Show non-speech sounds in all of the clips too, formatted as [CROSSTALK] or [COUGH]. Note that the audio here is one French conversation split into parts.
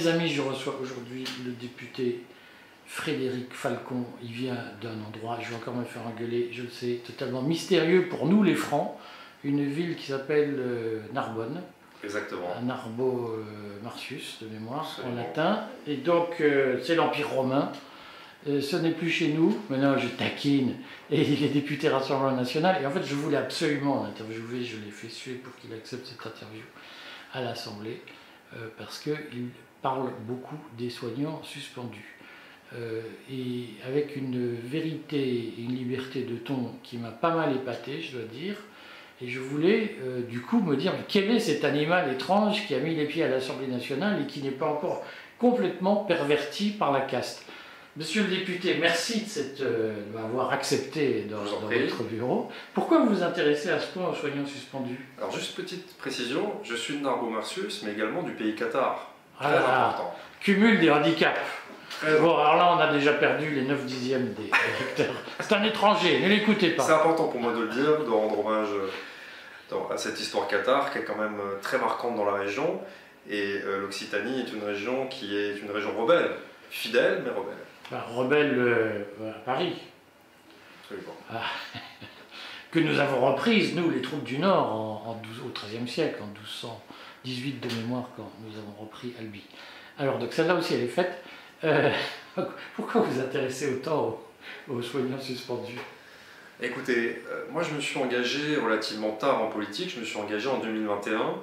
Mes amis, je reçois aujourd'hui le député Frédéric Falcon. Il vient d'un endroit, je vais encore me faire engueuler, je le sais, totalement mystérieux pour nous les Francs, une ville qui s'appelle euh, Narbonne. Exactement. Narbo euh, Martius de mémoire Absolument. en latin. Et donc euh, c'est l'Empire romain. Euh, ce n'est plus chez nous. Maintenant je taquine. Et il est député Rassemblement National. Et en fait je voulais absolument l'interviewer. Je l'ai fait suer pour qu'il accepte cette interview à l'Assemblée. parce qu'il parle beaucoup des soignants suspendus. Euh, et avec une vérité et une liberté de ton qui m'a pas mal épaté, je dois dire. Et je voulais euh, du coup me dire quel est cet animal étrange qui a mis les pieds à l'Assemblée nationale et qui n'est pas encore complètement perverti par la caste? Monsieur le député, merci de, euh, de m'avoir accepté dans, votre bureau. Pourquoi vous vous intéressez à ce point aux soignants suspendus? Alors juste petite précision, je suis de Narbo-Martius, mais également du pays Qatar. Ah Très là, important. Cumul des handicaps. Très Bon, alors là, on a déjà perdu les 9 dixièmes des électeurs. C'est un étranger, ne l'écoutez C'est pas. important pour moi de le dire, de rendre hommage euh, à cette histoire Qatar qui est quand même euh, très marquante dans la région. Et euh, l'Occitanie est une région qui est une région rebelle, fidèle mais rebelle. Enfin, rebelle euh, à Paris. Absolument. [LAUGHS] que nous avons reprise, nous, les troupes du Nord, en, en 12 au XIIIe siècle, en 1218 de mémoire, quand nous avons repris Albi. Alors, donc celle-là aussi, elle est faite. Euh, [LAUGHS] pourquoi vous intéressez autant aux, aux soignants suspendus? Écoutez, euh, moi je me suis engagé relativement tard en politique, je me suis engagé en 2021.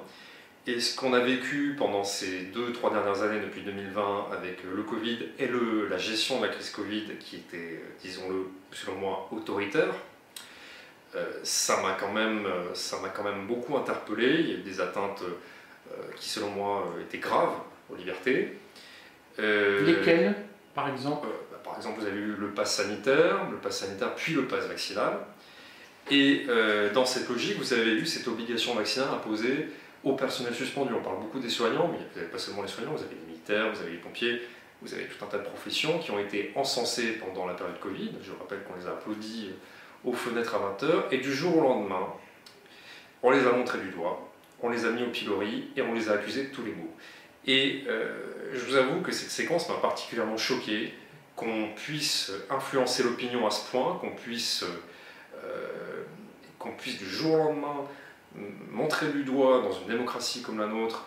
Et ce qu'on a vécu pendant ces deux, trois dernières années, depuis 2020, avec le Covid et le, la gestion de la crise Covid, qui était, disons-le, selon moi, autoritaire, euh, ça m'a quand, quand même beaucoup interpellé. Il y a eu des atteintes qui, selon moi, euh, étaient graves aux libertés. Euh, Lesquels, par exemple euh, bah, par exemple, vous avez eu le pass sanitaire, le pass sanitaire puis le pass vaccinal. Et euh, dans cette logique, vous avez eu cette obligation vaccinale imposée au personnel suspendu. On parle beaucoup des soignants, mais vous n'avez pas seulement les soignants, vous avez les militaires, vous avez les pompiers, vous avez tout un tas de professions qui ont été encensées pendant la période Covid. Je rappelle qu'on les a applaudis aux fenêtres à 20h. Et du jour au lendemain, on les a montrés du doigt, on les a mis au pilori et on les a accusés de tous les maux. Et euh, je vous avoue que cette séquence m'a particulièrement choqué, qu'on puisse influencer l'opinion à ce point, qu'on puisse, euh, puisse du jour au lendemain montrer du doigt dans une démocratie comme la nôtre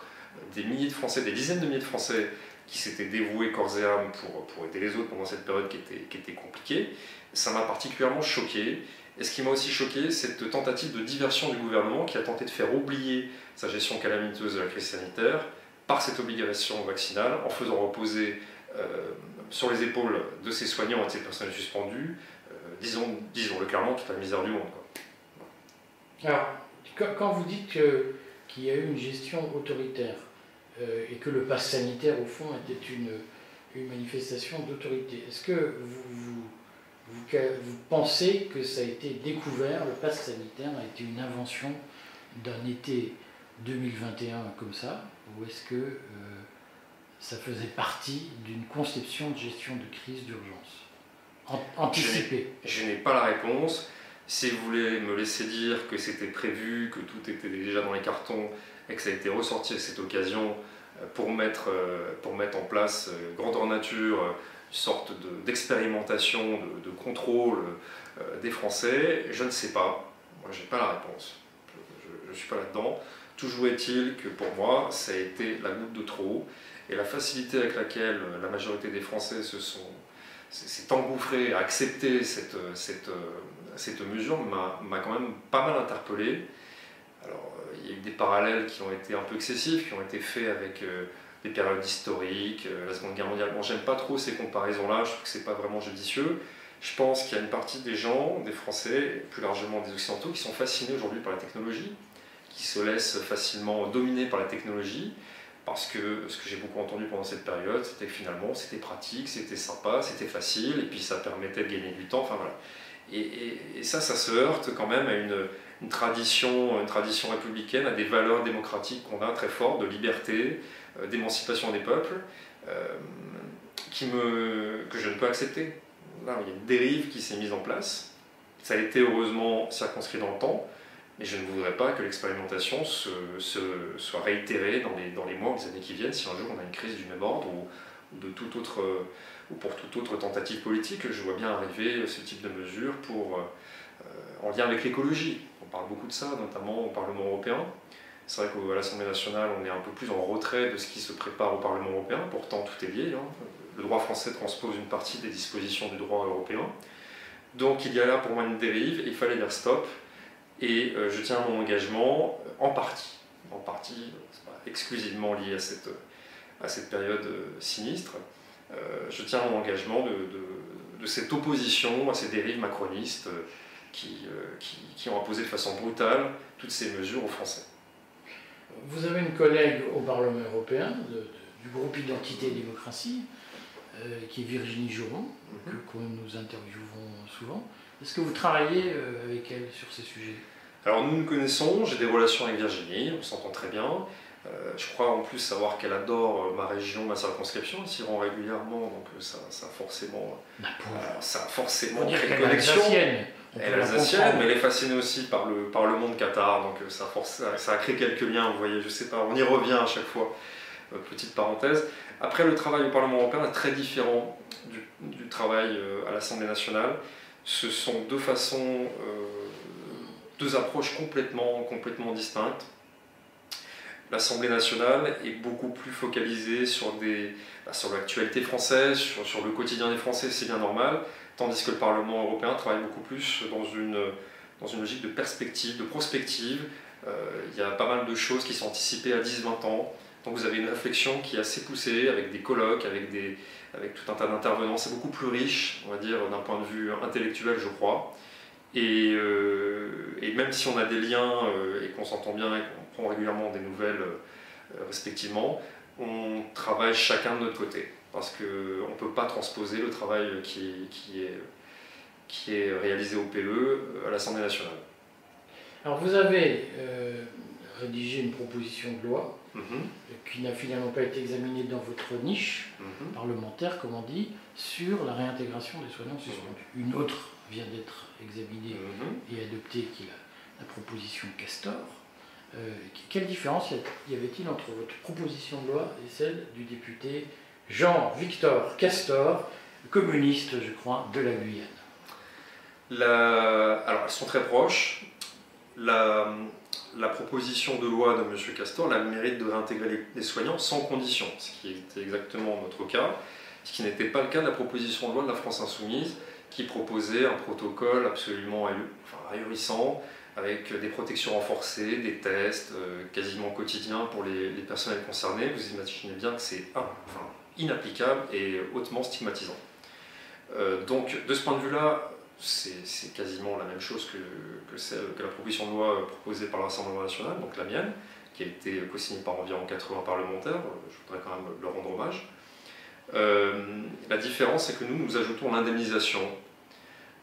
des milliers de Français, des dizaines de milliers de Français qui s'étaient dévoués corps et âme pour, pour aider les autres pendant cette période qui était, qui était compliquée. Ça m'a particulièrement choqué. Et ce qui m'a aussi choqué, cette tentative de diversion du gouvernement qui a tenté de faire oublier sa gestion calamiteuse de la crise sanitaire par cette obligation vaccinale en faisant reposer euh, sur les épaules de ces soignants et de ces personnels suspendus, euh, disons, disons-le clairement, toute la misère du monde. Alors, quand- vous dites qu'il y a eu une gestion autoritaire euh, et que le pass sanitaire, au fond, était une, manifestation d'autorité, est-ce que vous, vous pensez que ça a été découvert, le pass sanitaire a été une invention d'un été 2021 comme ça, ou est-ce que euh, ça faisait partie d'une conception de gestion de crise d'urgence? An- Anticipée Je n'ai pas la réponse. Si vous voulez me laisser dire que c'était prévu, que tout était déjà dans les cartons et que ça a été ressorti à cette occasion euh, pour mettre, euh, pour mettre en place grandeur nature sorte de- d'expérimentation, de, contrôle euh, des Français, je ne sais pas. Moi, je n'ai pas la réponse. Je ne suis pas là-dedans. Toujours est-il que pour moi, ça a été la goutte de trop et la facilité avec laquelle la majorité des Français se sont s'est s'est engouffré à accepter cette, cette, cette mesure m'a m'a quand même pas mal interpellé. Alors, euh, il y a eu des parallèles qui ont été un peu excessifs, qui ont été faits avec euh, des périodes historiques, euh, la Seconde Guerre mondiale. Bon, j'aime pas trop ces comparaisons-là, je trouve que c'est pas vraiment judicieux. Je pense qu'il y a une partie des gens, des Français, plus largement des Occidentaux, qui sont fascinés aujourd'hui par la technologie, qui se laissent facilement dominer par la technologie, parce que ce que j'ai beaucoup entendu pendant cette période, c'était que finalement c'était pratique, c'était sympa, c'était facile, et puis ça permettait de gagner du temps, enfin voilà. Et, ça, ça se heurte quand même à une, tradition, une tradition républicaine, à des valeurs démocratiques qu'on a très fortes, de liberté, d'émancipation des peuples, euh, qui me, que je ne peux accepter. Il y a une dérive qui s'est mise en place. Ça a été heureusement circonscrit dans le temps, mais je ne voudrais pas que l'expérimentation soit réitérée dans les, dans les mois ou les années qui viennent si un jour on a une crise du même ordre ou, de tout autre, ou pour toute autre tentative politique. Je vois bien arriver ce type de mesures pour, en lien avec l'écologie. On parle beaucoup de ça, notamment au Parlement européen. C'est vrai qu'à l'Assemblée nationale, on est un peu plus en retrait de ce qui se prépare au Parlement européen. Pourtant, tout est lié. Hein. Le droit français transpose une partie des dispositions du droit européen. Donc il y a là pour moi une dérive, il fallait dire stop. Et euh, je tiens à mon engagement en partie, en partie, pas exclusivement lié à cette, à cette période euh, sinistre. Euh, je tiens mon engagement de, de, cette opposition à ces dérives macronistes qui, qui, qui ont imposé de façon brutale toutes ces mesures aux Français. Vous avez une collègue au Parlement européen du groupe Identité et Démocratie, euh, qui est Virginie Jouron, mhm. que, nous interviewons souvent. Est-ce que vous travaillez euh, avec elle sur ces sujets? Alors nous nous connaissons, j'ai des relations avec Virginie, on s'entend très bien. Euh, je crois en plus savoir qu'elle adore ma région, ma circonscription, elle s'y rend régulièrement, donc ça, ça a forcément, ça a forcément créé une connexion. Elle est alsacienne, mais elle est fascinée aussi par le, par le monde Qatar, donc ça, force, ça a créé quelques liens, vous voyez, je sais pas, on y revient à chaque fois. petite parenthèse. Après, le travail au Parlement européen est très différent du, travail euh, à l'Assemblée nationale. Ce sont deux façons, euh, deux approches complètement, complètement distinctes. L'Assemblée nationale est beaucoup plus focalisée sur, des, bah, sur l'actualité française, sur, sur, le quotidien des Français, c'est bien normal, tandis que le Parlement européen travaille beaucoup plus dans une, dans une logique de perspective, de prospective. Euh, il y a pas mal de choses qui sont anticipées à 10-20 ans. Donc vous avez une réflexion qui est assez poussée, avec des colloques, avec, des, avec tout un tas d'intervenants. C'est beaucoup plus riche, on va dire, d'un point de vue intellectuel, je crois. Et, euh, même si on a des liens euh, et qu'on s'entend bien et qu'on prend régulièrement des nouvelles respectivement, on travaille chacun de notre côté. Parce qu'on ne peut pas transposer le travail qui, qui, est, qui est réalisé au PE à l'Assemblée nationale. Alors vous avez rédigé une proposition de loi Mhm. qui n'a finalement pas été examiné dans votre niche mhm. parlementaire, comme on dit, sur la réintégration des soignants suspendus. Mhm. Une autre vient d'être examinée et adoptée, qui est la, proposition Castor. Euh, quelle différence y avait-il entre votre proposition de loi et celle du député Jean-Victor Castor, communiste, je crois, de la Guyane la... Alors, elles sont très proches. La, la proposition de loi de M. Castor a le mérite de réintégrer les soignants sans condition, ce qui était exactement notre cas, ce qui n'était pas le cas de la proposition de loi de la France Insoumise, qui proposait un protocole absolument ahurissant, avec des protections renforcées, des tests euh, quasiment quotidiens pour les, personnels concernés. Vous imaginez bien que c'est inapplicable et hautement stigmatisant. Euh, donc, de ce point de vue-là, c'est quasiment la même chose que, la proposition de loi proposée par l'Assemblée nationale, donc la mienne, qui a été co-signée par environ 80 parlementaires. Je voudrais quand même leur rendre hommage. Euh, la différence, c'est que nous, nous ajoutons l'indemnisation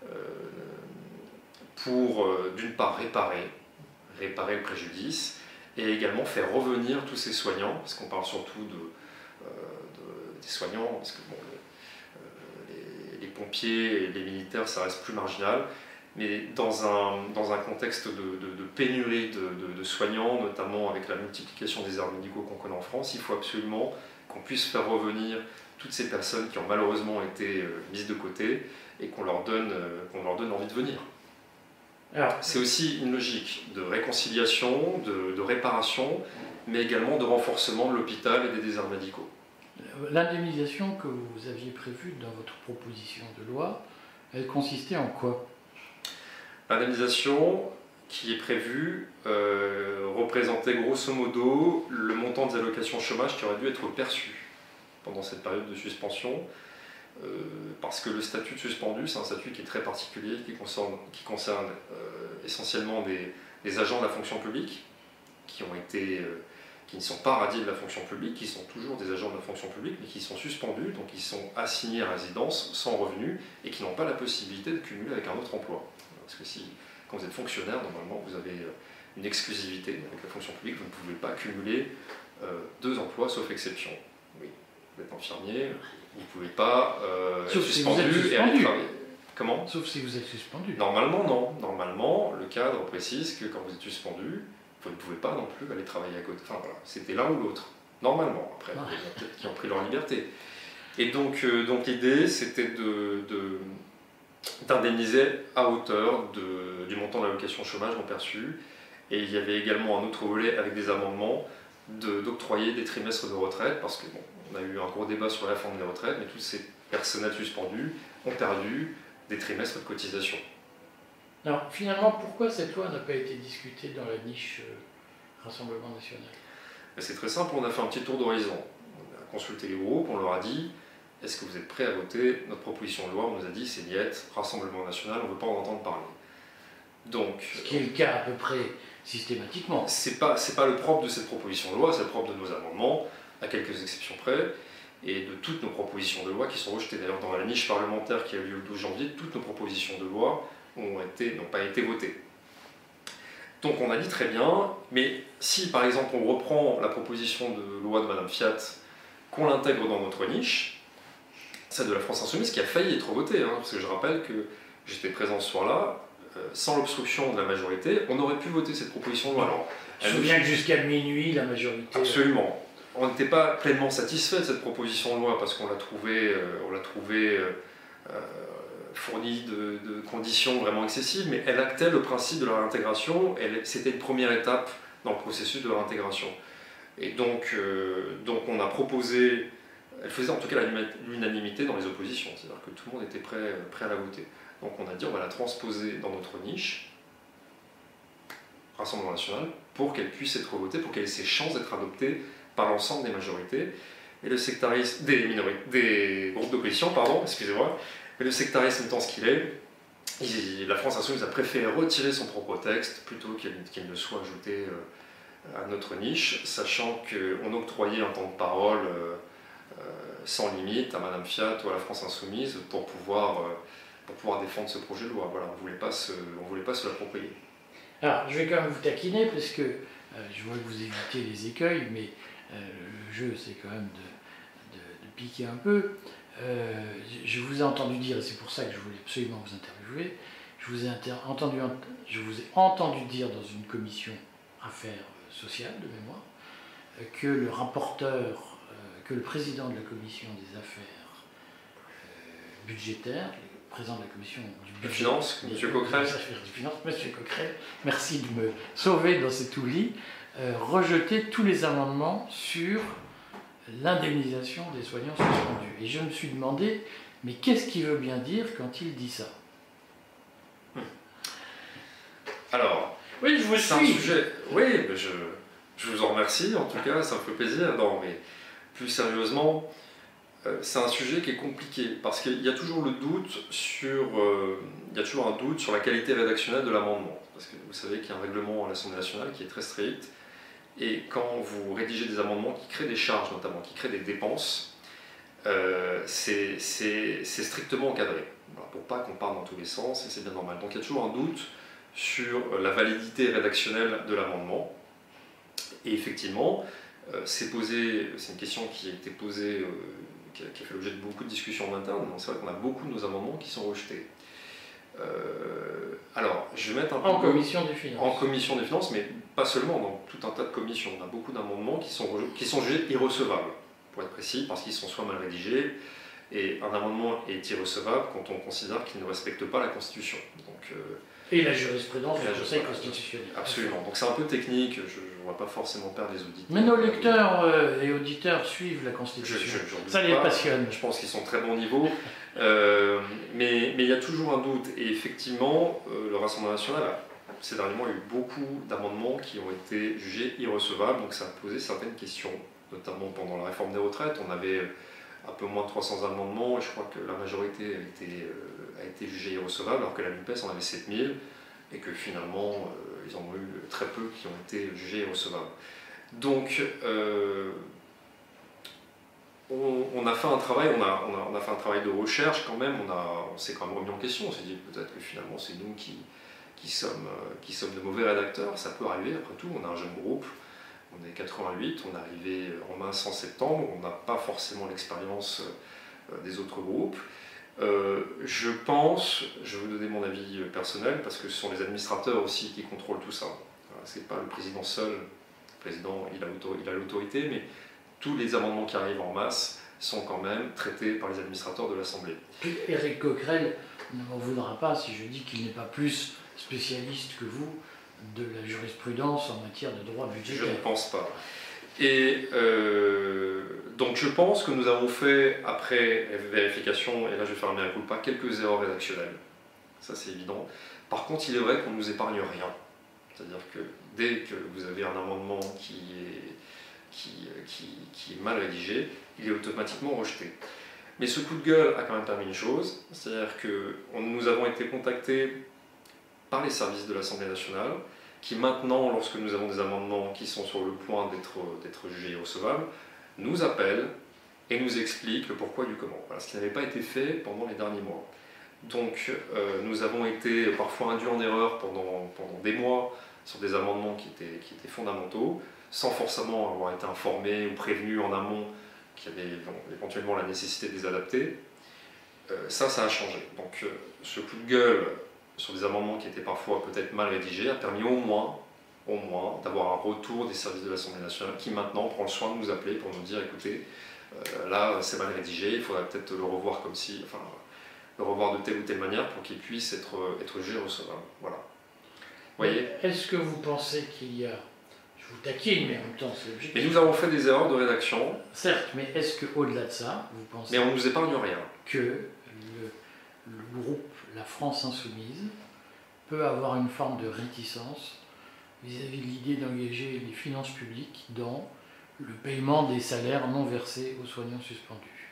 euh, pour, d'une part, réparer, réparer le préjudice, et également faire revenir tous ces soignants, parce qu'on parle surtout de, des soignants, parce que bon, pompiers et les militaires, ça reste plus marginal. Mais dans un, dans un contexte de, pénurie de, soignants, notamment avec la multiplication des arts médicaux qu'on connaît en France, il faut absolument qu'on puisse faire revenir toutes ces personnes qui ont malheureusement été euh, mises de côté et qu'on leur, donne, euh, qu'on leur donne envie de venir. C'est aussi une logique de réconciliation, de, de réparation, mais également de renforcement de l'hôpital et des déserts médicaux. L'indemnisation que vous aviez prévue dans votre proposition de loi, elle consistait en quoi? L'indemnisation qui est prévue euh, représentait grosso modo le montant des allocations chômage qui aurait dû être perçu pendant cette période de suspension. Euh, parce que le statut de suspendu, c'est un statut qui est très particulier, qui concerne, euh, essentiellement des, des, agents de la fonction publique qui ont été qui ne sont pas radiés de la fonction publique, qui sont toujours des agents de la fonction publique, mais qui sont suspendus, donc ils sont assignés à résidence sans revenu et qui n'ont pas la possibilité de cumuler avec un autre emploi. Parce que si, quand vous êtes fonctionnaire, normalement, vous avez euh, une exclusivité avec la fonction publique, vous ne pouvez pas cumuler euh, deux emplois, sauf exception. Oui, vous êtes infirmier, vous ne pouvez pas euh, être suspendu, et aller travailler. Comment? Sauf si vous êtes suspendu. Normalement, non. Normalement, le cadre précise que quand vous êtes suspendu, vous ne pouvez pas non plus aller travailler à côté. Enfin voilà, c'était l'un ou l'autre. Normalement, après, il y en a peut-être qui ont pris leur liberté. Et donc, euh, donc l'idée, c'était de, de- d'indemniser à hauteur de- du montant de l'allocation chômage non perçu. Et il y avait également un autre volet avec des amendements de- d'octroyer des trimestres de retraite, parce que bon, on a eu un gros débat sur la réforme des retraites, mais tous ces personnels suspendus ont perdu des trimestres de cotisation. Alors finalement, pourquoi cette loi n'a pas été discutée dans la niche euh, Rassemblement national? Mais C'est très simple, on a fait un petit tour d'horizon. On a consulté les groupes, on leur a dit est-ce que vous êtes prêts à voter notre proposition de loi? On nous a dit c'est niette, Rassemblement national, on ne veut pas en entendre parler. Donc, Ce qui est le cas à peu près systématiquement. c'est pas, pas le propre de cette proposition de loi, c'est le propre de nos amendements, à quelques exceptions près, et de toutes nos propositions de loi qui sont rejetées. D'ailleurs, dans la niche parlementaire qui a eu lieu le 12 janvier, toutes nos propositions de loi ont été, n'ont pas été votées. Donc on a dit très bien, mais si par exemple on reprend la proposition de loi de Madame Fiat, qu'on l'intègre dans notre niche, celle de la France Insoumise qui a failli être votée, hein, parce que je rappelle que j'étais présent ce soir-là, euh, sans l'obstruction de la majorité, on aurait pu voter cette proposition de loi. Alors, Je me nous- souviens que jusqu'à minuit, la majorité. Absolument. On n'était pas pleinement satisfait de cette proposition de loi parce qu'on l'a trouvée euh, on l'a trouvée, euh, fournie de, conditions vraiment excessives, mais elle actait le principe de la réintégration. C'était une première étape dans le processus de réintégration. Et donc, euh, donc on a proposé, elle faisait en tout cas l'unanimité dans les oppositions, c'est-à-dire que tout le monde était prêt, prêt à la voter. Donc on a dit on va la transposer dans notre niche, Rassemblement national, pour qu'elle puisse être votée, pour qu'elle ait ses chances d'être adoptée par l'ensemble des majorités. Et le sectarisme, des, minorités, des groupes d'opposition, pardon, excusez-moi, mais le sectarisme étant ce qu'il est, la France Insoumise a préféré retirer son propre texte plutôt qu'il ne soit ajouté euh, à notre niche, sachant qu'on octroyait un temps de parole euh, euh, sans limite à Madame Fiat ou à la France Insoumise pour pouvoir, pour pouvoir défendre ce projet de loi. Voilà, on ne voulait pas se, l'approprier. Alors, je vais quand même vous taquiner parce que je vois que vous évitez les écueils, mais le jeu, c'est quand même de piquer un peu. Euh, je- vous ai entendu dire, et c'est pour ça que je voulais absolument vous interviewer, je vous ai, inter- entendu, je vous ai entendu dire dans une commission affaires euh, sociales de mémoire euh, que le rapporteur, que le président de la commission des affaires budgétaires, le président de la commission du budget, finance, Coquerel. du finance, Monsieur Coquerel, merci de me sauver dans cet oubli, euh, rejeter tous les amendements sur l'indemnisation des soignants suspendus. Et je me suis demandé, mais qu'est-ce qu'il veut bien dire quand il dit ça Alors, Oui, je vous C'est un suis. sujet. Oui, mais je, je vous en remercie, en tout cas, ça me fait plaisir. Non, mais plus sérieusement, euh, c'est un sujet qui est compliqué parce qu'il y a toujours le doute sur. euh, il y a toujours un doute sur la qualité rédactionnelle de l'amendement. Parce que vous savez qu'il y a un règlement à l'Assemblée nationale qui est très strict. Et quand vous rédigez des amendements qui créent des charges, notamment, qui créent des dépenses, euh, c'est strictement encadré. Voilà, pour pas qu'on parte dans tous les sens, et c'est bien normal. Donc il y a toujours un doute sur la validité rédactionnelle de l'amendement. Et effectivement, euh, c'est posé, c'est une question qui a été posée, euh, qui, a, qui a fait l'objet de beaucoup de discussions en interne. C'est vrai qu'on a beaucoup de nos amendements qui sont rejetés. Alors, je vais mettre un peu En commission des finances. en commission des finances, mais pas seulement, dans tout un tas de commissions. On a beaucoup d'amendements qui sont, qui sont jugés irrecevables, pour être précis, parce qu'ils sont soit mal rédigés, et un amendement est irrecevable quand on considère qu'il ne respecte pas la Constitution. Donc, euh, Et la jurisprudence du la Conseil constitutionnel. absolument. Donc c'est un peu technique, je ne vois pas forcément perdre les auditeurs. Mais nos lecteurs euh, et auditeurs suivent la Constitution. je- Ça les pas. passionne. Je pense qu'ils sont très bon niveau. Euh, mais mais il y a toujours un doute. Et effectivement, le Rassemblement national, a, ces derniers mois, a eu beaucoup d'amendements qui ont été jugés irrecevables. Donc ça a posé certaines questions, notamment pendant la réforme des retraites. On avait un peu moins de 300 amendements et je crois que la majorité a été, euh, a été jugée irrecevable, alors que la NUPES en avait 7000 et que finalement, euh, ils en ont eu très peu qui ont été jugés irrecevables. Donc, euh, on, a fait un travail, on a, fait un travail de recherche quand même, on, on s'est quand même remis en question, on s'est dit peut-être que finalement c'est nous qui, qui, sommes, euh, qui sommes de mauvais rédacteurs, ça peut arriver après tout, on a un jeune groupe, on est 88, on est arrivé en mars en septembre, on n'a pas forcément l'expérience euh, des autres groupes. je pense, je vais vous donner mon avis personnel, parce que ce sont les administrateurs aussi qui contrôlent tout ça. Ce n'est pas le président seul. Le président, il a l'autorité, mais tous les amendements qui arrivent en masse sont quand même traités par les administrateurs de l'Assemblée. Éric Coquerel ne m'en voudra pas si je dis qu'il n'est pas plus spécialiste que vous de la jurisprudence en matière de droit budgétaire. Je ne pense pas. Et euh, donc je pense que nous avons fait, après vérification, et là je vais faire un coup pas, quelques erreurs rédactionnelles. Ça c'est évident. Par contre, il est vrai qu'on ne nous épargne rien. C'est-à-dire que dès que vous avez un amendement qui est mal rédigé, il est automatiquement rejeté. Mais ce coup de gueule a quand même permis une chose, c'est-à-dire que nous avons été contactés par les services de l'Assemblée nationale, qui maintenant, lorsque nous avons des amendements qui sont sur le point d'être jugés irrecevables, nous appellent et nous expliquent le pourquoi du comment. Voilà, ce qui n'avait pas été fait pendant les derniers mois. Donc euh, nous avons été parfois induits en erreur pendant, pendant des mois sur des amendements qui étaient, qui étaient fondamentaux, sans forcément avoir été informés ou prévenus en amont qu'il y avait éventuellement la nécessité de les adapter. Euh, ça, ça a changé. Donc euh, ce coup de gueule sur des amendements qui étaient parfois peut-être mal rédigés a permis au moins, au moins d'avoir un retour des services de l'Assemblée nationale qui maintenant prend le soin de nous appeler pour nous dire écoutez, euh, là c'est mal rédigé, il faudrait peut-être le revoir comme si, enfin, le revoir de telle ou telle manière pour qu'il puisse être, être jugé recevable. Voilà. Voyez? Est-ce que vous pensez qu'il y a je vous taquine, mais en même temps, c'est objectif. Mais nous avons fait des erreurs de rédaction. Certes, mais est-ce qu'au-delà de ça, vous pensez. Mais on ne nous épargne rien. Que le, le, groupe La France Insoumise peut avoir une forme de réticence vis-à-vis de l'idée d'engager les finances publiques dans le paiement des salaires non versés aux soignants suspendus.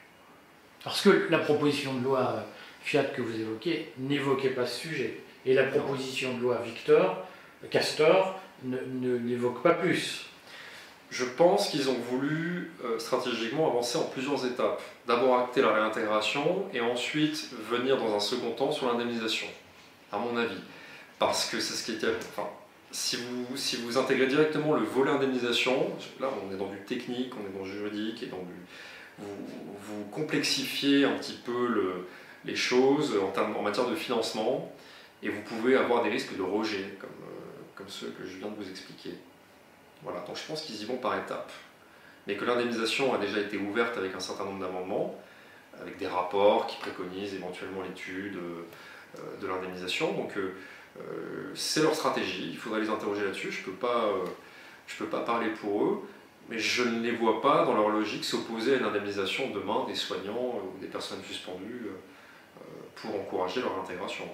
Parce que la proposition de loi Fiat que vous évoquez n'évoquait pas ce sujet. Et la proposition de loi Victor, Castor, ne, n'évoque pas plus. Je pense qu'ils ont voulu euh, stratégiquement avancer en plusieurs étapes. D'abord acter la réintégration et ensuite venir dans un second temps sur l'indemnisation, à mon avis. Parce que c'est ce qui était. Enfin, si vous, si vous intégrez directement le volet indemnisation, là on est dans du technique, on est dans du juridique et dans du. Vous, vous complexifiez un petit peu le, les choses en, en matière de financement et vous pouvez avoir des risques de rejet, comme comme ceux que je viens de vous expliquer. Donc je pense qu'ils y vont par étapes. Mais que l'indemnisation a déjà été ouverte avec un certain nombre d'amendements, avec des rapports qui préconisent éventuellement l'étude euh, de l'indemnisation. Donc euh, euh, c'est leur stratégie, il faudrait les interroger là-dessus. Je ne peux, pas, peux pas parler pour eux, mais je ne les vois pas dans leur logique s'opposer à une indemnisation demain des soignants ou des personnes suspendues pour encourager leur intégration.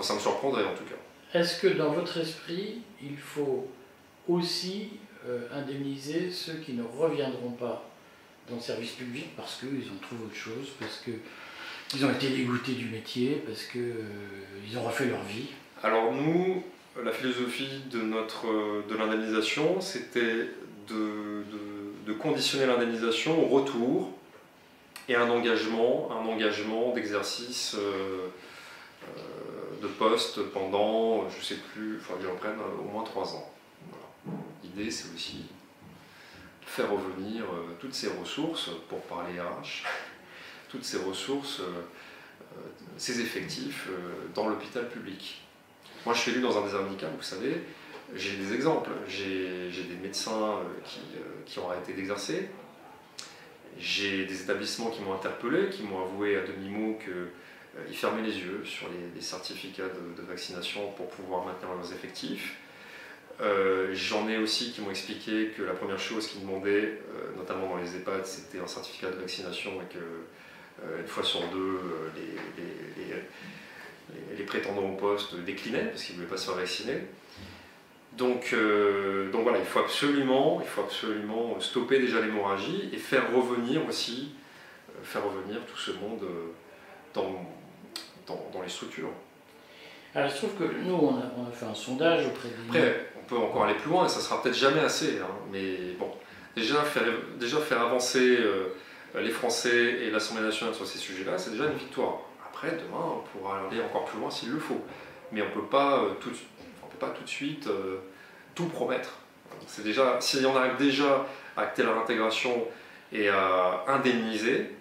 Ça me surprendrait en tout cas. Est-ce que dans votre esprit, il faut aussi indemniser ceux qui ne reviendront pas dans le service public parce qu'ils ont trouvé autre chose, parce qu'ils ont été dégoûtés du métier, parce qu'ils euh, ont refait leur vie Alors nous, la philosophie de, de l'indemnisation, c'était de, conditionner l'indemnisation au retour et un engagement, un engagement d'exercice. Euh, de poste pendant, je sais plus, il euh, au moins trois ans. L'idée, c'est aussi de faire revenir euh, toutes ces ressources, pour parler RH, toutes ces ressources, euh, ces effectifs dans l'hôpital public. Moi, je suis élu dans un désert médical, vous savez, j'ai des exemples. J'ai des médecins qui, ont arrêté d'exercer. J'ai des établissements qui m'ont interpellé, qui m'ont avoué à demi-mot que euh, ils fermaient les yeux sur les, certificats de, vaccination pour pouvoir maintenir leurs effectifs. Euh, j'en ai aussi qui m'ont expliqué que la première chose qu'ils demandaient, euh, notamment dans les EHPAD, c'était un certificat de vaccination et que une fois sur deux, les, les, prétendants au poste déclinaient parce qu'ils ne voulaient pas se faire vacciner. Donc, donc voilà, il faut, absolument, il faut absolument stopper déjà l'hémorragie et faire revenir aussi, faire revenir tout ce monde dans, dans, les structures. Alors, il se trouve que nous, on a, fait un sondage auprès des... Après, peut encore aller plus loin, et ça sera peut-être jamais assez, hein, mais bon, déjà faire, déjà faire avancer euh, les Français et l'Assemblée nationale sur ces sujets-là, c'est déjà une victoire. Après, demain, on pourra aller encore plus loin s'il le faut. Mais on ne peut pas euh, tout, peut pas tout de suite euh, tout promettre. C'est déjà, si on arrive déjà à acter leur intégration et à indemniser,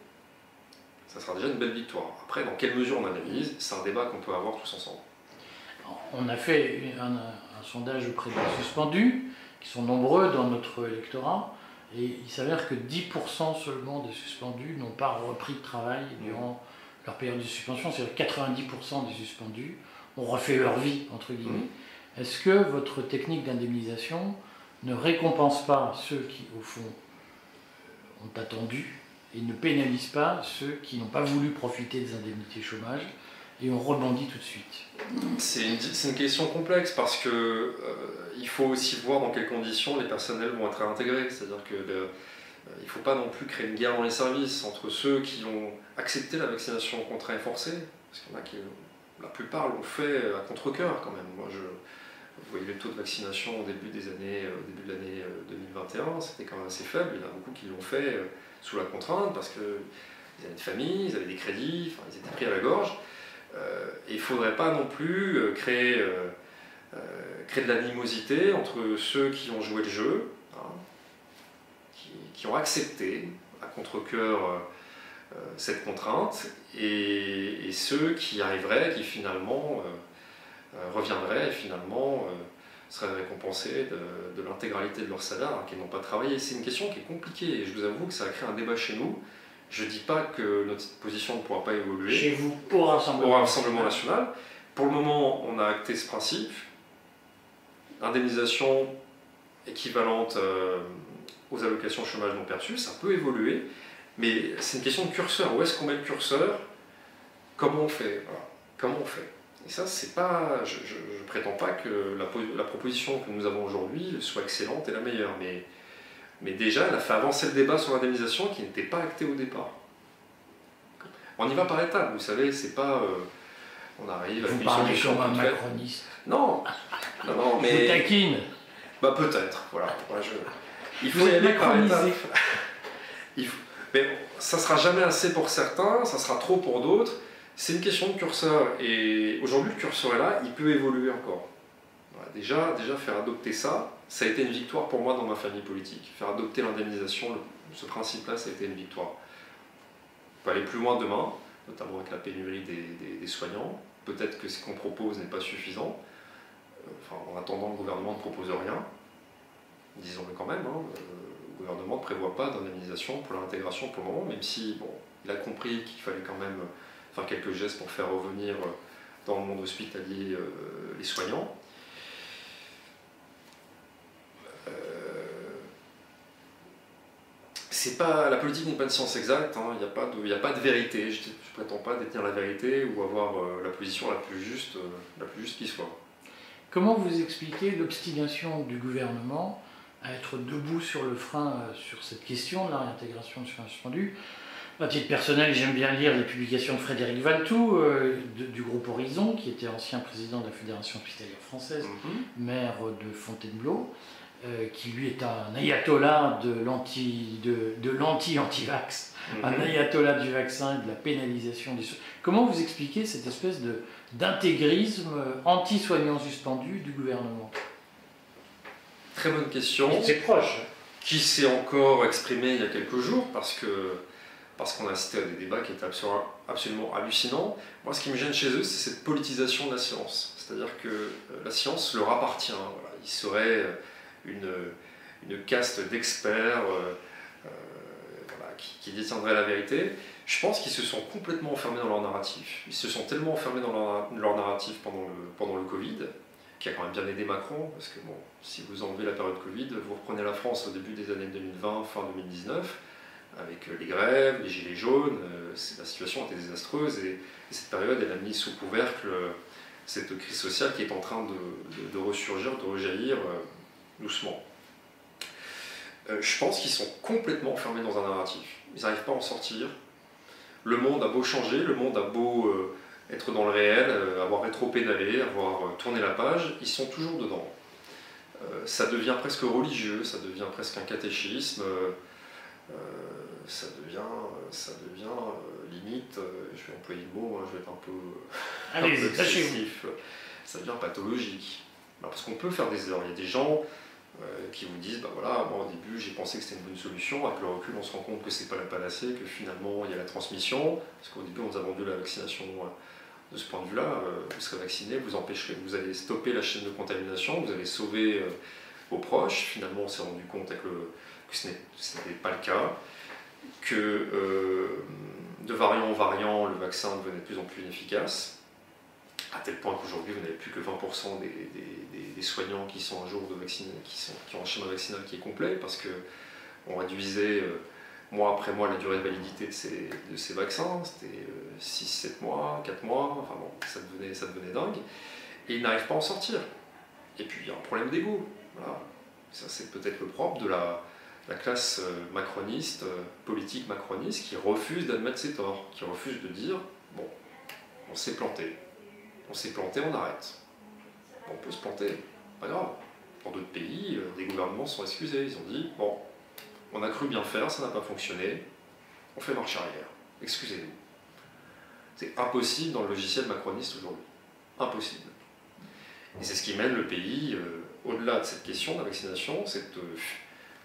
Ça sera déjà une belle victoire. Après, dans quelle mesure on analyse, c'est un débat qu'on peut avoir tous ensemble. On a fait un, sondage auprès des suspendus, qui sont nombreux dans notre électorat, et il s'avère que 10% seulement des suspendus n'ont pas repris de travail durant leur période de suspension, c'est-à-dire 90% des suspendus ont refait leur vie, entre guillemets. Mmh. Est-ce que votre technique d'indemnisation ne récompense pas ceux qui, au fond, ont attendu et ne pénalise pas ceux qui n'ont pas voulu profiter des indemnités chômage et ont rebondi tout de suite C'est une, question complexe parce que euh, il faut aussi voir dans quelles conditions les personnels vont être intégrés. C'est-à-dire que euh, il ne faut pas non plus créer une guerre dans les services entre ceux qui ont accepté la vaccination contre et forcée, parce qu'il y en a qui, la plupart l'ont fait à contre-coeur quand même. Moi, je, vous voyez le taux de vaccination au début des années, euh, au début de l'année 2021, c'était quand même assez faible. Il y en a beaucoup qui l'ont fait sous la contrainte parce qu'ils avaient une famille, ils avaient des crédits, enfin, ils étaient pris à la gorge. Euh, il ne faudrait pas non plus euh, créer, euh, créer de l'animosité entre ceux qui ont joué le jeu, hein, qui, ont accepté à contre-coeur cette contrainte, et, ceux qui arriveraient, qui finalement reviendraient et finalement seraient récompensés de, de l'intégralité de leur salaire, hein, qui n'ont pas travaillé. C'est une question qui est compliquée, et je vous avoue que ça a créé un débat chez nous. Je ne dis pas que notre position ne pourra pas évoluer. Chez vous, au Rassemblement, national. Pour le moment, on a acté ce principe. Indemnisation équivalente euh, aux allocations chômage non perçues, ça peut évoluer, mais c'est une question de curseur. Où est-ce qu'on met le curseur? Comment on fait? Comment on fait? Et ça, c'est pas. Je ne prétends pas que la, la, proposition que nous avons aujourd'hui soit excellente et la meilleure, mais mais déjà, elle a fait avancer le débat sur l'indemnisation qui n'était pas acté au départ. On y va par étapes, vous savez, c'est pas. Euh, on arrive à Vous parlez comme un macroniste. Non, [LAUGHS] non, non, mais. Vous taquine Bah peut-être, voilà. Il faut y aller par étapes. [LAUGHS] Il faut... Mais ça sera jamais assez pour certains, ça sera trop pour d'autres. C'est une question de curseur. Et aujourd'hui, le curseur est là, il peut évoluer encore. déjà, déjà, faire adopter ça, ça a été une victoire pour moi dans ma famille politique. Faire adopter l'indemnisation, ce principe-là, ça a été une victoire. On peut aller plus loin demain, notamment avec la pénurie des, soignants. Peut-être que ce qu'on propose n'est pas suffisant. Euh, en attendant, le gouvernement ne propose rien. Disons-le quand même. Hein. Euh, le gouvernement ne prévoit pas d'indemnisation pour l'intégration pour le moment, même si bon, il a compris qu'il fallait quand même faire quelques gestes pour faire revenir euh, dans le monde hospitalier les soignants. C'est pas la politique n'est pas une science exacte. Hein. Il n'y a pas de, a pas de vérité. Je, ne prétends pas détenir la vérité ou avoir euh, la position la plus juste, euh, la plus juste qui soit. Comment vous expliquez l'obstination du gouvernement à être debout sur le frein euh, sur cette question de la réintégration de soins suspendus à titre personnel, j'aime bien lire les publications de Frédéric Valtou, du groupe Horizon, qui était ancien président de la Fédération hospitalière française, mm-hmm. maire de Fontainebleau. Euh, qui lui est un ayatollah de l'anti de, de anti-vax, un mhm. ayatollah du vaccin et de la pénalisation des Comment vous expliquez cette espèce de d'intégrisme anti-soignants suspendus du gouvernement? Très bonne question. C'est proche. Qui s'est encore exprimé il y a quelques jours parce que parce qu'on a assisté à des débats qui étaient absolument, hallucinants. Moi, ce qui me gêne chez eux, c'est cette politisation de la science. C'est-à-dire que euh, la science leur appartient. Voilà. Ils seraient euh, une, caste d'experts euh, euh, qui, qui détiendraient la vérité. Je pense qu'ils se sont complètement enfermés dans leur narratif. Ils se sont tellement enfermés dans leur, narratif pendant le, pendant le Covid, qui a quand même bien aidé Macron, parce que bon, si vous enlevez la période Covid, vous reprenez la France au début des années 2020, fin 2019, avec les grèves, les gilets jaunes, euh, la situation était désastreuse et, cette période, elle a mis sous couvercle cette crise sociale qui est en train de ressurgir, de rejaillir doucement. Euh, je pense qu'ils sont complètement enfermés dans un narratif. Ils n'arrivent pas à en sortir. Le monde a beau changer, le monde a beau euh, être dans le réel, euh, avoir rétro-pédalé, avoir tourné la page, ils sont toujours dedans. ça devient presque religieux, ça devient presque un catéchisme, ça devient, ça devient limite, je vais employer le mot, hein, je vais être un peu, [LAUGHS] un peu excessif, ça devient pathologique. parce qu'on peut faire des erreurs. Il y a des gens qui vous disent, bah voilà, moi au début j'ai pensé que c'était une bonne solution, avec le recul on se rend compte que c'est pas la panacée, que finalement il y a la transmission, parce qu'au début on nous a vendu la vaccination de ce point de vue-là, vous serez vacciné, vous empêcherez, vous allez stopper la chaîne de contamination, vous allez sauver vos proches, finalement on s'est rendu compte que ce n'était pas le cas, que euh, de variant en variant, le vaccin devenait de plus en plus inefficace, à tel point qu'aujourd'hui, vous n'avez plus que 20% des, soignants qui sont un jour de vacciner, qui, sont, qui ont un schéma vaccinal qui est complet, parce qu'on réduisait euh, mois après mois la durée de validité de ces, vaccins, c'était 6-7 euh, mois, 4 mois, enfin bon, ça devenait, ça devenait dingue, et ils n'arrivent pas à en sortir. Et puis il y a un problème d'ego. Ça, c'est peut-être le propre de la, la classe euh, macroniste, politique macroniste, qui refuse d'admettre ses torts, qui refuse de dire bon, on s'est planté, on s'est planté, on arrête. on peut se planter, pas grave. Dans d'autres pays, euh, des gouvernements sont excusés, ils ont dit bon, on a cru bien faire, ça n'a pas fonctionné, on fait marche arrière, excusez-nous. C'est impossible dans le logiciel macroniste aujourd'hui. Impossible. Et c'est ce qui mène le pays, au-delà de cette question de la vaccination, cette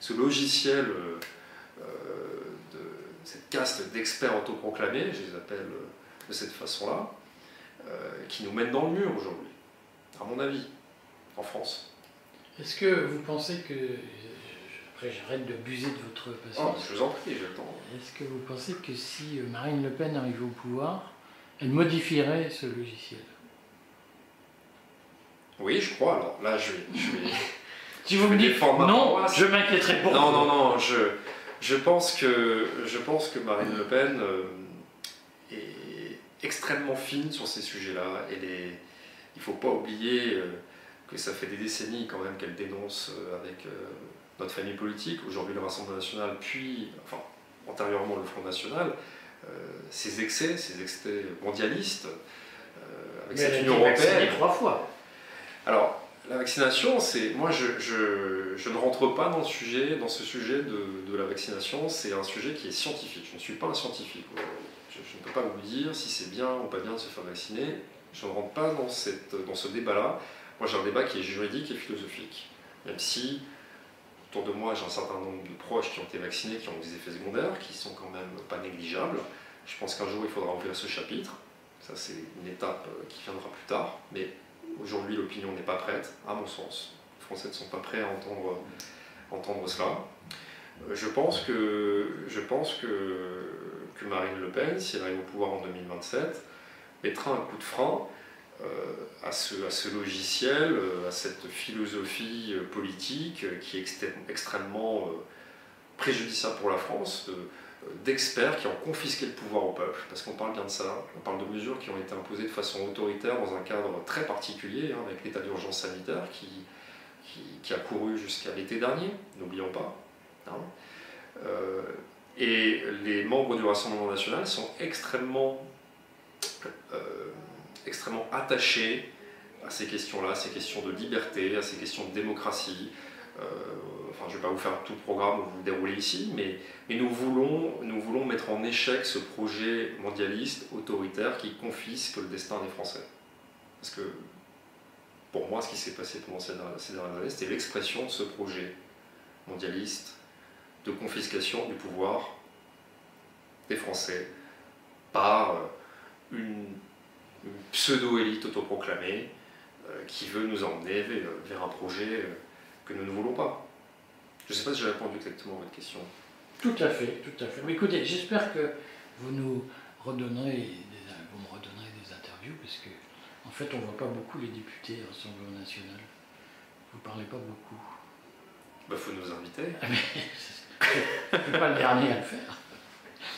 ce logiciel euh, euh, de cette caste d'experts autoproclamés, je les appelle euh, de cette façon-là, qui nous mène dans le mur aujourd'hui, à mon avis, en France. Est-ce que vous pensez que après, j'arrête d'abuser de votre patience. Oh, je vous en prie, j'attends. Est-ce que vous pensez que si Marine Le Pen arrivait au pouvoir, elle modifierait ce logiciel? Oui, je crois. Alors là, je vais, [LAUGHS] Si vous me dites non, je m'inquiéterai pour Non, non, non, je, je, pense que, je pense que Marine Le Pen euh, extrêmement fine sur ces sujets-là. Il ne faut pas oublier euh, que ça fait des décennies quand même qu'elle dénonce euh, avec notre famille politique, aujourd'hui le Rassemblement national, puis, enfin, antérieurement le Front national, ces excès, ces excès mondialistes, avec cette Union européenne. trois fois. Alors, la vaccination, c'est. Moi, je, je, ne rentre pas dans, le sujet, dans ce sujet de, de la vaccination. C'est un sujet qui est scientifique. Je ne suis pas un scientifique. Je, ne peux pas vous dire si c'est bien ou pas bien de se faire vacciner. Je ne rentre pas dans, ce débat-là. Moi, j'ai un débat qui est juridique et philosophique. Même si, autour de moi, j'ai un certain nombre de proches qui ont été vaccinés, qui ont des effets secondaires, qui sont quand même pas négligeables. Je pense qu'un jour, il faudra ouvrir ce chapitre. Ça, c'est une étape euh, qui viendra plus tard. Mais Aujourd'hui, l'opinion n'est pas prête, à mon sens. Les Français ne sont pas prêts à entendre, entendre cela. Euh, je pense, que, je pense que, que, Marine Le Pen, si elle arrive au pouvoir en 2027, mettra un coup de frein euh, à, ce, logiciel, euh, à cette philosophie politique qui est extrêmement préjudiciable pour la France, d'experts qui ont confisqué le pouvoir au peuple, parce qu'on parle bien de ça, on parle de mesures qui ont été imposées de façon autoritaire dans un cadre très particulier, hein, avec l'état d'urgence sanitaire qui, a couru jusqu'à l'été dernier, n'oublions pas. Hein. Euh, et les membres du Rassemblement national sont extrêmement, euh, extrêmement attachés à ces questions-là, à ces questions de liberté, à ces questions de démocratie, euh, enfin, je ne vais pas vous faire tout le programme, vous le dérouler ici, mais, mais nous, voulons, nous voulons mettre en échec ce projet mondialiste, autoritaire, qui confisque le destin des Français. Parce que, pour moi, ce qui s'est passé pendant ces dernières années, c'était l'expression de ce projet mondialiste de confiscation du pouvoir des Français par euh, une, pseudo-élite autoproclamée euh, qui veut nous emmener vers, un projet que nous ne voulons pas. Je ne sais pas si j'ai répondu exactement à votre question. Tout à fait, tout à fait. Mais écoutez, j'espère que vous nous redonnerez des, vous me redonnerez des interviews, parce que en fait, on ne voit pas beaucoup les députés à l'Assemblée nationale. Vous ne parlez pas beaucoup. Il bah, faut nous inviter. [LAUGHS] [LAUGHS] suis pas le dernier à le faire.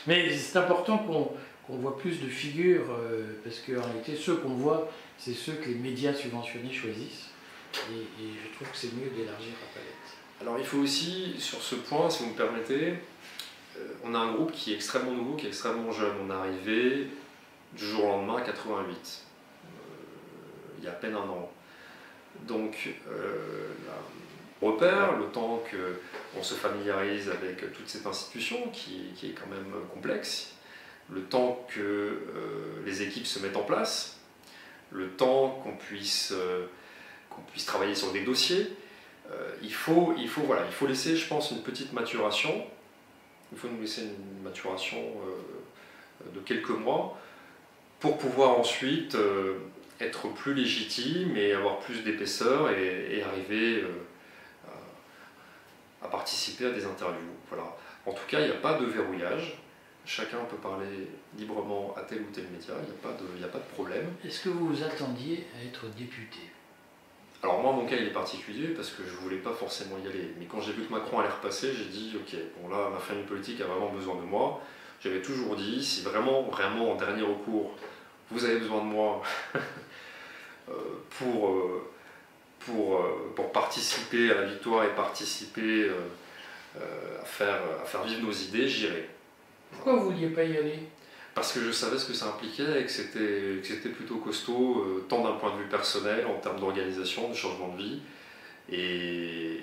Mais c'est important qu'on voit plus de figures, euh, parce qu'en réalité, ceux qu'on voit, c'est ceux que les médias subventionnés choisissent. Et, je trouve que c'est mieux d'élargir la palette. Alors il faut aussi, sur ce point, si vous me permettez, euh, on a un groupe qui est extrêmement nouveau, qui est extrêmement jeune. On est arrivé du jour au lendemain à 88, euh, il y a à peine un an. Donc, euh, repère, le temps qu'on se familiarise avec toute cette institution qui, est quand même complexe, le temps que euh, les équipes se mettent en place, le temps qu'on puisse qu'on puisse travailler sur des dossiers. il, faut, il, faut, voilà, il faut laisser, je pense, une petite maturation. Il faut nous laisser une maturation de quelques mois pour pouvoir ensuite être plus légitime et avoir plus d'épaisseur et, arriver à participer à des interviews. Voilà. En tout cas, il n'y a pas de verrouillage. Chacun peut parler librement à tel ou tel média, il n'y a, pas de, a pas de problème. Est-ce que vous vous attendiez à être député? Alors moi, mon cas, il est particulier parce que je ne voulais pas forcément y aller. Mais quand j'ai vu que Macron allait repasser, j'ai dit, ok, bon là, ma famille politique a vraiment besoin de moi. J'avais toujours dit, si vraiment, vraiment, en dernier recours, vous avez besoin de moi [LAUGHS] euh, pour, euh, pour, euh, pour participer à la victoire et participer à, faire, à faire vivre nos idées, j'irai. Pourquoi vous ne vouliez pas y aller? Parce que je savais ce que ça impliquait et que c'était plutôt costaud, euh, tant d'un point de vue personnel, en termes d'organisation, de changement de vie, et,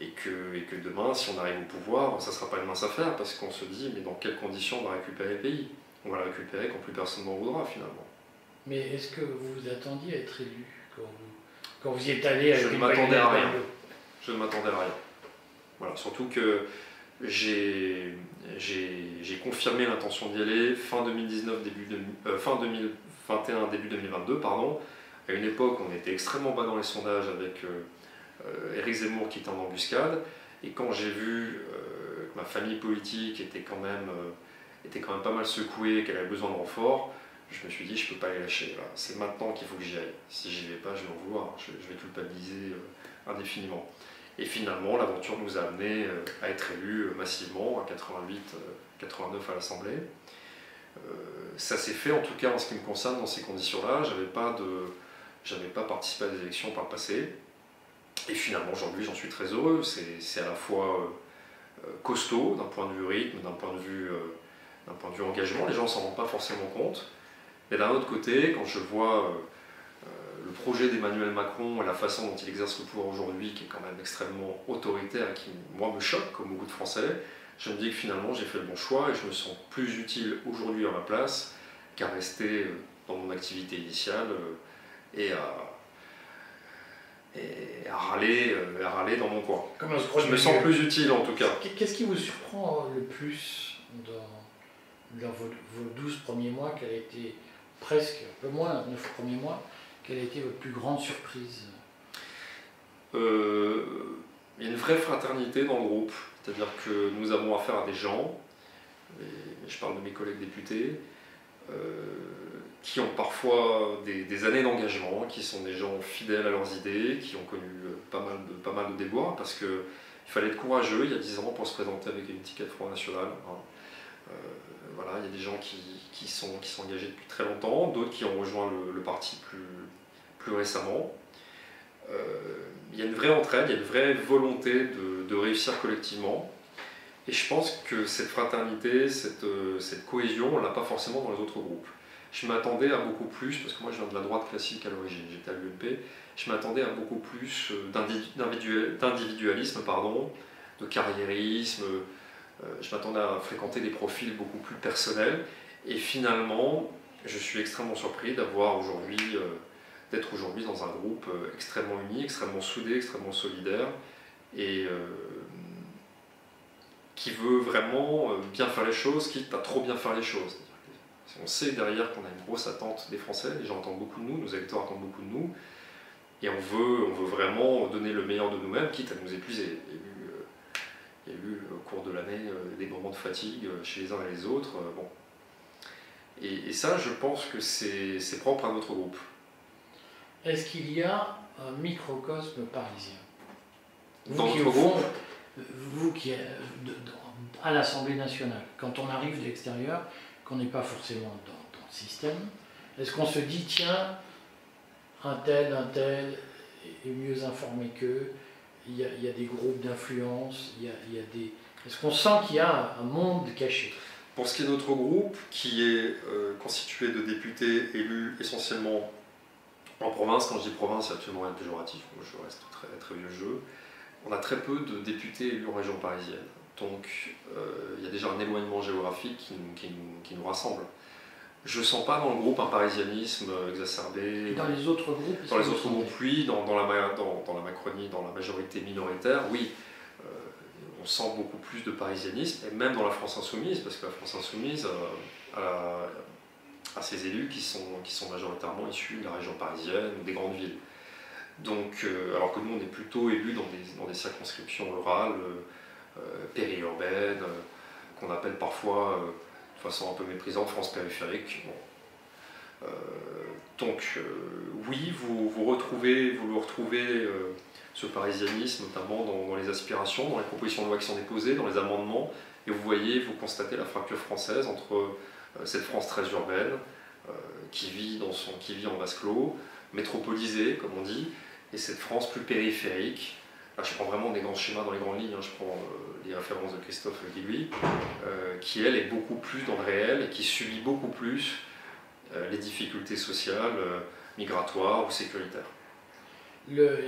et, que, et que demain, si on arrive au pouvoir, ça ne sera pas une mince affaire, parce qu'on se dit, mais dans quelles conditions on va récupérer le pays? On va le récupérer quand plus personne n'en voudra finalement. Mais est-ce que vous vous attendiez à être élu quand vous, quand vous y êtes allé Je ne m'attendais à rien. Je ne m'attendais à rien. Voilà, surtout que j'ai confirmé l'intention d'y aller fin 2019, début euh, fin 2021, début 2022, pardon. À une époque, on était extrêmement bas dans les sondages avec euh, Éric Zemmour qui était en embuscade. Et quand j'ai vu euh, que ma famille politique était quand même, était quand même pas mal secouée, qu'elle avait besoin de renfort, je me suis dit, je ne peux pas les lâcher. C'est maintenant qu'il faut que j'y aille. Si j'y vais pas, je vais en vouloir. Je, vais culpabiliser indéfiniment. Et finalement, l'aventure nous a amené euh, à être élus euh, massivement, à 88, 89 euh, à l'Assemblée. ça s'est fait, en tout cas en ce qui me concerne, dans ces conditions-là. Je n'avais pas, pas participé à des élections par le passé. Et finalement, aujourd'hui, j'en suis très heureux. C'est à la fois costaud d'un point de vue rythme, d'un point, de vue, point de vue engagement. Les gens ne s'en rendent pas forcément compte. Mais d'un autre côté, quand je vois le projet d'Emmanuel Macron et la façon dont il exerce le pouvoir aujourd'hui, qui est quand même extrêmement autoritaire et qui, moi, me choque, comme beaucoup de Français, je me dis que finalement j'ai fait le bon choix et je me sens plus utile aujourd'hui à ma place qu'à rester euh, dans mon activité initiale euh, et à, et à, râler, euh, à râler dans mon coin. je me sens plus utile en tout cas. Qu'est-ce qui vous surprend le plus dans, vos, vos 12 premiers mois, qui a été presque un peu moins, 9 premiers mois quelle a été votre plus grande surprise euh, Il y a une vraie fraternité dans le groupe, c'est-à-dire que nous avons affaire à des gens, je parle de mes collègues députés, euh, qui ont parfois des, années d'engagement, qui sont des gens fidèles à leurs idées, qui ont connu euh, pas mal de, pas déboires, parce qu'il fallait être courageux il y a 10 ans pour se présenter avec une ticket Front National. Hein. voilà, il y a des gens qui, qui sont engagés depuis très longtemps, d'autres qui ont rejoint le parti plus, plus récemment. Euh, il y a une vraie entraide, il y a une vraie volonté de, réussir collectivement. Et je pense que cette fraternité, cette, euh, cette cohésion, on ne l'a pas forcément dans les autres groupes. Je m'attendais à beaucoup plus, parce que moi je viens de la droite classique à l'origine, j'étais à l'UMP, je m'attendais à beaucoup plus euh, d'individualisme, pardon, de carriérisme, je m'attendais à fréquenter des profils beaucoup plus personnels, et finalement, je suis extrêmement surpris aujourd'hui d'être aujourd'hui dans un groupe euh, extrêmement uni, extrêmement soudé, extrêmement solidaire et euh, qui veut vraiment euh, bien faire les choses, quitte à trop bien faire les choses. On sait derrière qu'on a une grosse attente des Français, les gens attendent beaucoup de nous, nos électeurs attendent beaucoup de nous, et on veut, vraiment donner le meilleur de nous-mêmes, quitte à nous épuiser. Il y a eu, au cours de l'année des moments de fatigue chez les uns et les autres. Et, et ça, je pense que c'est propre à notre groupe. Est-ce qu'il y a un microcosme parisien vous qui, au fond, vous qui êtes à l'Assemblée nationale, quand on arrive de l'extérieur, qu'on n'est pas forcément dans, le système, est-ce qu'on se dit, tiens, un tel, un tel est mieux informé qu'eux, il y, a, des groupes d'influence, il, y a, des... Est-ce qu'on sent qu'il y a un monde caché? Pour ce qui est de notre groupe, qui est euh, constitué de députés élus essentiellement en province, quand je dis province, c'est absolument rien de péjoratif, moi je reste très, très vieux jeu. On a très peu de députés élus en région parisienne. Donc euh, il y a déjà un éloignement géographique qui nous, rassemble. Je ne sens pas dans le groupe un parisianisme exacerbé. dans les autres groupes Dans les autres groupes, oui. Dans, dans, la, dans, dans, la Macronie, dans la majorité minoritaire, oui. Euh, on sent beaucoup plus de parisianisme, et même dans la France insoumise, parce que la France insoumise euh, a, a, ses élus qui sont, majoritairement issus de la région parisienne ou des grandes villes. Donc, euh, alors que nous, on est plutôt élus dans des, circonscriptions rurales, périurbaines, qu'on appelle parfois façon un peu méprisante, France périphérique. Euh, donc euh, oui, vous, vous, retrouvez, vous le retrouvez, euh, ce parisianisme, notamment dans, les aspirations, dans les propositions de loi qui sont déposées, dans les amendements, et vous voyez, vous constatez la fracture française entre cette France très urbaine, qui, vit dans son, en vase clos, métropolisée, comme on dit, et cette France plus périphérique, Là, je prends vraiment des grands schémas dans les grandes lignes, hein. je prends euh, les références de Christophe Guillouis, euh, qui elle est beaucoup plus dans le réel et qui subit beaucoup plus euh, les difficultés sociales, migratoires ou sécuritaires.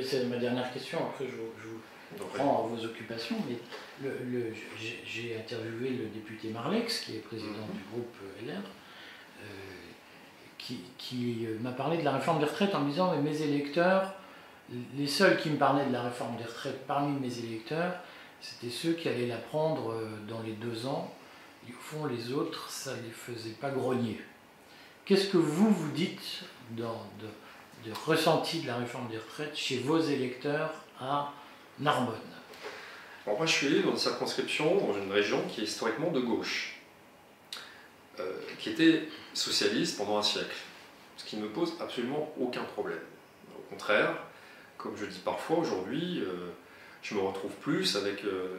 C'est ma dernière question, après je, vous prends à vos occupations, mais le, j'ai interviewé le député Marlex, qui est président mhm. du groupe LR, qui, qui m'a parlé de la réforme des retraites en me disant mais mes électeurs les seuls qui me parlaient de la réforme des retraites parmi mes électeurs, c'était ceux qui allaient la prendre euh, dans les deux ans. Et au fond, les autres, ça ne les faisait pas grogner. Qu'est-ce que vous vous dites dans, de, ressenti de la réforme des retraites chez vos électeurs à Narbonne? Alors Moi, je suis dans une circonscription, dans une région qui est historiquement de gauche, euh, qui était socialiste pendant un siècle, ce qui ne me pose absolument aucun problème. Au contraire, comme je dis parfois aujourd'hui, euh, je me retrouve plus avec euh,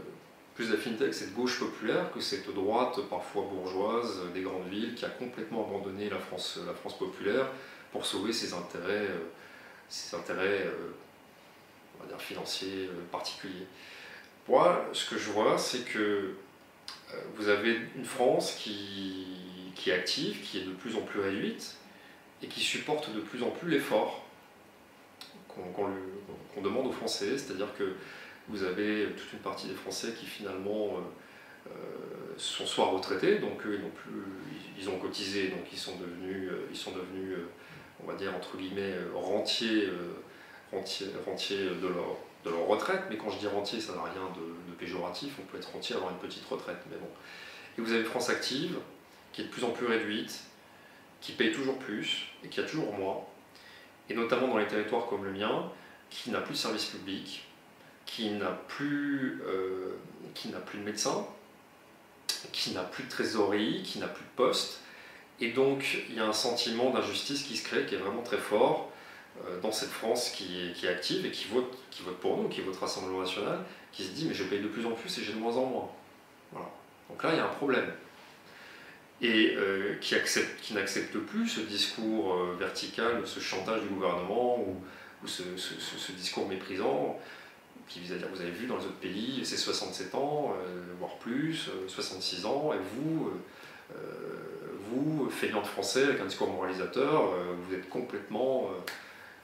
plus d'affinité avec cette gauche populaire que cette droite parfois bourgeoise des grandes villes qui a complètement abandonné la France, la France populaire pour sauver ses intérêts, euh, ses intérêts dire financiers particuliers. Moi, ce que je vois, c'est que vous avez une France qui, qui est active, qui est de plus en plus réduite et qui supporte de plus en plus l'effort qu'on demande aux Français, c'est-à-dire que vous avez toute une partie des Français qui finalement euh, euh, sont soit retraités, donc eux ils, ont plus, ils ont cotisé, donc ils sont devenus, euh, ils devenus on va dire entre guillemets, rentiers, de, leur, de leur retraite, mais quand je dis rentier, ça n'a rien de, de, péjoratif, on peut être rentier, avoir une petite retraite, mais bon. Et vous avez France Active, qui est de plus en plus réduite, qui paye toujours plus et qui a toujours moins, et notamment dans les territoires comme le mien, qui n'a plus de service public, qui n'a plus, euh, plus de médecin, qui n'a plus de trésorerie, qui n'a plus de poste. Et donc il y a un sentiment d'injustice qui se crée, qui est vraiment très fort euh, dans cette France qui est, active et qui vote, qui vote pour nous, qui vote Rassemblement National, qui se dit mais je paye de plus en plus et j'ai de moins en moins. Voilà. Donc là il y a un problème et euh, qui, accepte, qui n'accepte plus ce discours vertical, ce chantage du gouvernement ou, ce, discours méprisant qui vise à dire, vous avez vu dans les autres pays, c'est 67 ans, euh, voire plus, 66 ans, et vous, vous, feignant de français avec un discours moralisateur, vous êtes complètement,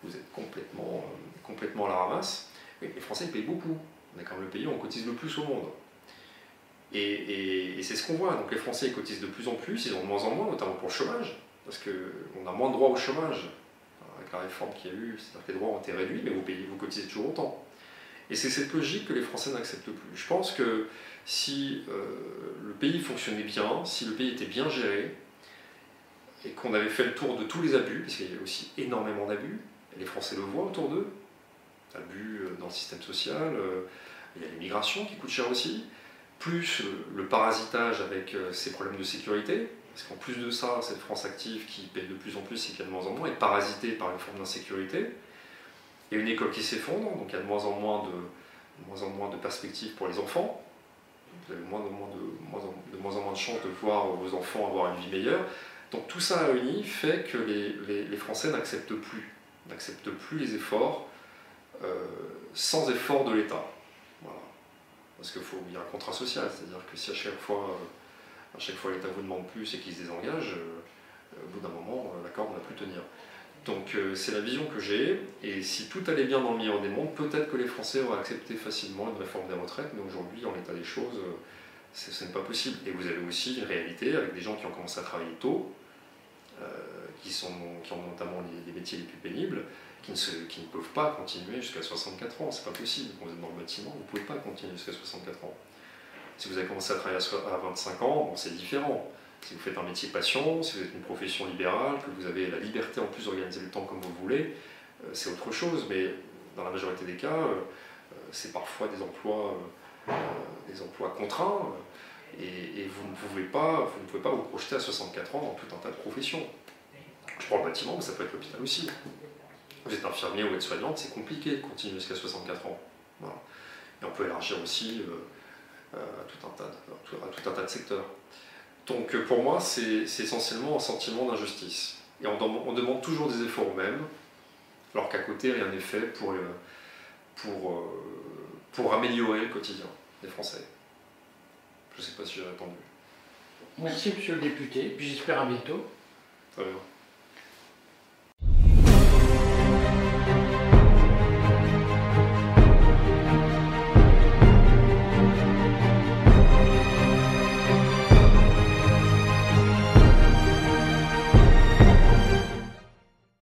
vous êtes complètement, complètement à la ramasse. les Français ils payent beaucoup. On est quand même le pays où on cotise le plus au monde. Et, c'est ce qu'on voit. Donc les Français ils cotisent de plus en plus, ils ont de moins en moins, notamment pour le chômage, parce qu'on a moins de droits au chômage avec la réforme qu'il y a eu, c'est-à-dire que les droits ont été réduits, mais vous payez, vous cotisez toujours autant. Et c'est cette logique que les Français n'acceptent plus. Je pense que si euh, le pays fonctionnait bien, si le pays était bien géré, et qu'on avait fait le tour de tous les abus, parce qu'il y a aussi énormément d'abus, les Français le voient autour d'eux, abus euh, dans le système social, euh, il y a l'immigration qui coûte cher aussi, plus le parasitage avec ses problèmes de sécurité, parce qu'en plus de ça, cette France active qui paie de plus en plus et qui a de moins en moins est parasitée par une forme d'insécurité. Il y a une école qui s'effondre, donc il y a de moins en moins de, perspectives pour les enfants. Vous avez de, moins en, moins de chances de voir vos enfants avoir une vie meilleure. Donc tout ça réuni fait que les, Français n'acceptent plus, n'acceptent plus les efforts euh, sans effort de l'État. Parce qu'il y a un contrat social, c'est-à-dire que si à chaque fois, à chaque fois l'État vous demande plus et qu'il se désengage, euh, au bout d'un moment, euh, la corde ne va plus tenir. Donc euh, c'est la vision que j'ai, et si tout allait bien dans le meilleur des mondes, peut-être que les Français auraient accepté facilement une réforme des retraites, mais aujourd'hui, en l'état des choses, ce n'est pas possible. Et vous avez aussi une réalité avec des gens qui ont commencé à travailler tôt, qui, sont, qui ont notamment les, métiers les plus pénibles, qui ne, qui ne peuvent pas continuer jusqu'à 64 ans. C'est pas possible. Quand vous êtes dans le bâtiment, vous ne pouvez pas continuer jusqu'à 64 ans. Si vous avez commencé à travailler à 25 ans, c'est différent. Si vous faites un métier passion, si vous êtes une profession libérale, que vous avez la liberté en plus d'organiser le temps comme vous voulez, euh, c'est autre chose. Mais dans la majorité des cas, euh, euh, c'est parfois des emplois, des emplois contraints. Et, vous, ne pouvez pas, vous ne pouvez pas vous projeter à 64 ans dans tout un tas de professions. Je prends le bâtiment, mais ça peut être l'hôpital aussi. Vous êtes infirmier ou aide-soignante, c'est compliqué de continuer jusqu'à 64 ans. Et on peut élargir aussi tout un tas à tout un tas de secteurs. Donc pour moi, c'est essentiellement un sentiment d'injustice. Et on, demande toujours des efforts aux mêmes, alors qu'à côté, rien n'est fait pour, pour, euh, pour améliorer le quotidien des Français. Je ne sais pas si j'ai répondu. Merci, monsieur le député, puis j'espère à bientôt. Très bien.